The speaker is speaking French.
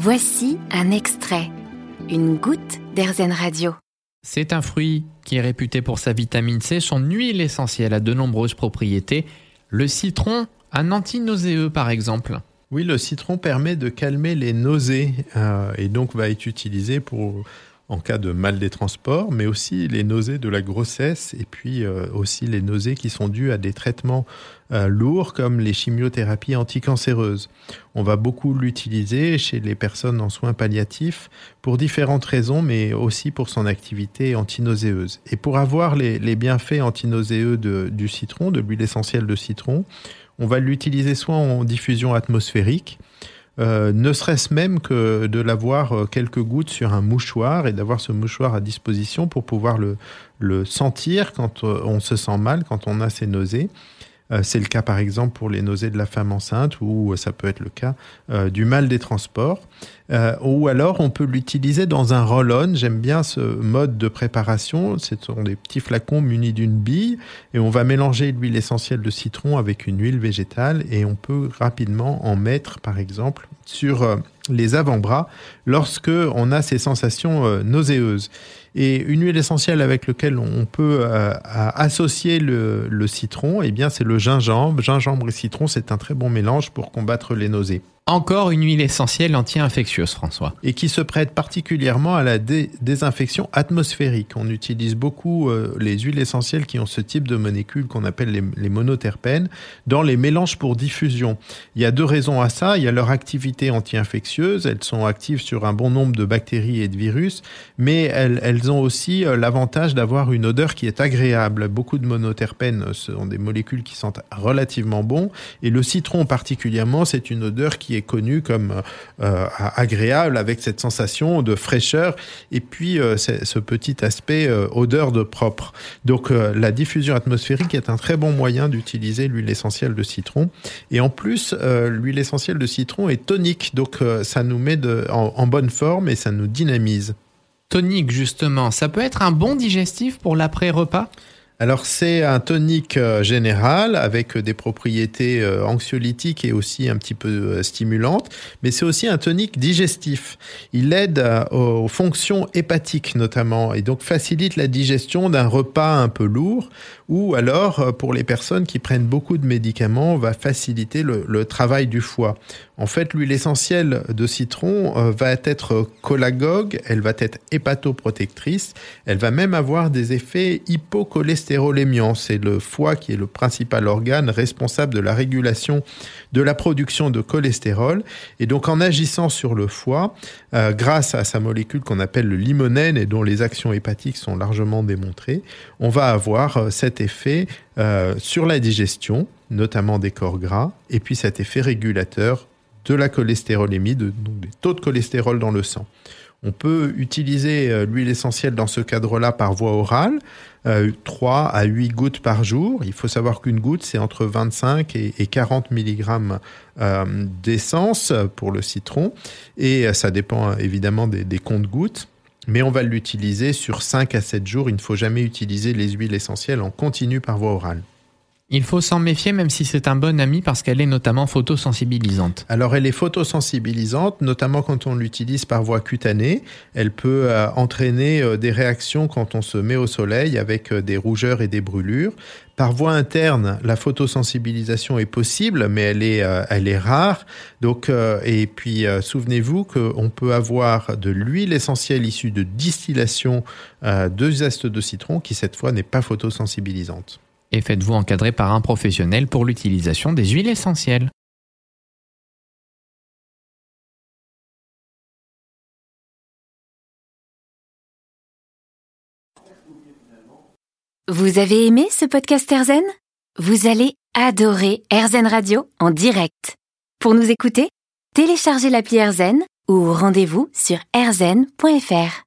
Voici un extrait, une goutte d'Airzen Radio. C'est un fruit qui est réputé pour sa vitamine C. Son huile essentielle a de nombreuses propriétés. Le citron, un antinauséeux par exemple. Oui, le citron permet de calmer les nausées euh, et donc va être utilisé pour en cas de mal des transports, mais aussi les nausées de la grossesse et puis euh, aussi les nausées qui sont dues à des traitements euh, lourds comme les chimiothérapies anticancéreuses. On va beaucoup l'utiliser chez les personnes en soins palliatifs pour différentes raisons, mais aussi pour son activité antinauséeuse. Et pour avoir les, bienfaits antinauséeux du citron, de l'huile essentielle de citron, on va l'utiliser soit en diffusion atmosphérique, euh, ne serait-ce même que de l'avoir euh, quelques gouttes sur un mouchoir et d'avoir ce mouchoir à disposition pour pouvoir le, le sentir quand euh, on se sent mal, quand on a ces nausées. Euh, c'est le cas par exemple pour les nausées de la femme enceinte ou ça peut être le cas euh, du mal des transports. Euh, ou alors on peut l'utiliser dans un roll-on. J'aime bien ce mode de préparation. Ce sont des petits flacons munis d'une bille et on va mélanger l'huile essentielle de citron avec une huile végétale et on peut rapidement en mettre par exemple sur les avant-bras lorsque on a ces sensations nauséeuses. Et une huile essentielle avec laquelle on peut euh, associer le, le, citron, eh bien, c'est le gingembre. Gingembre et citron, c'est un très bon mélange pour combattre les nausées. Encore une huile essentielle anti-infectieuse, François. Et qui se prête particulièrement à la dé désinfection atmosphérique. On utilise beaucoup euh, les huiles essentielles qui ont ce type de molécules qu'on appelle les, les, dans les mélanges pour diffusion. Il y a deux raisons à ça. Il y a leur activité anti-infectieuse. Elles sont actives sur un bon nombre de bactéries et de virus, mais elles, ont aussi euh, l'avantage d'avoir une odeur qui est agréable. Beaucoup de monoterpènes sont des molécules qui sentent relativement bon. Et le citron particulièrement, c'est une odeur qui est est connu comme euh, agréable avec cette sensation de fraîcheur et puis euh, ce petit aspect euh, odeur de propre. Donc euh, la diffusion atmosphérique est un très bon moyen d'utiliser l'huile essentielle de citron et en plus euh, l'huile essentielle de citron est tonique donc euh, ça nous met en bonne forme et ça nous dynamise. Tonique justement, ça peut être un bon digestif pour l'après-repas? Alors c'est un tonique euh, général avec des propriétés euh, anxiolytiques et aussi un petit peu euh, stimulantes, mais c'est aussi un tonique digestif. Il aide aux fonctions hépatiques notamment et donc facilite la digestion d'un repas un peu lourd ou alors pour les personnes qui prennent beaucoup de médicaments va faciliter le, travail du foie. En fait, l'huile essentielle de citron va être cholagogue, elle va être hépatoprotectrice, elle va même avoir des effets hypocholestérolémiques C'est le foie qui est le principal organe responsable de la régulation de la production de cholestérol. Et donc en agissant sur le foie, euh, grâce à sa molécule qu'on appelle le limonène et dont les actions hépatiques sont largement démontrées, on va avoir euh, cet effet euh, sur la digestion, notamment des corps gras, et puis cet effet régulateur de la cholestérolémie, donc des taux de cholestérol dans le sang. On peut utiliser euh, l'huile essentielle dans ce cadre-là par voie orale, euh, 3 à 8 gouttes par jour. Il faut savoir qu'une goutte, c'est entre 25 et, et 40 mg euh, d'essence pour le citron. Et ça dépend évidemment des, des comptes-gouttes. Mais on va l'utiliser sur 5 à 7 jours. Il ne faut jamais utiliser les huiles essentielles en continu par voie orale. Il faut s'en méfier même si c'est un bon ami parce qu'elle est notamment photosensibilisante. Alors elle est photosensibilisante, notamment quand on l'utilise par voie cutanée. Elle peut euh, entraîner euh, des réactions quand on se met au soleil avec euh, des rougeurs et des brûlures. Par voie interne, la photosensibilisation est possible, mais elle est, elle est rare. Donc, et puis, souvenez-vous qu'on peut avoir de l'huile essentielle issue de distillation de zeste de citron qui, cette fois, n'est pas photosensibilisante et faites-vous encadrer par un professionnel pour l'utilisation des huiles essentielles. Vous avez aimé ce podcast Erzen Vous allez adorer Erzen Radio en direct. Pour nous écouter, téléchargez l'appli Erzen ou rendez-vous sur erzen.fr.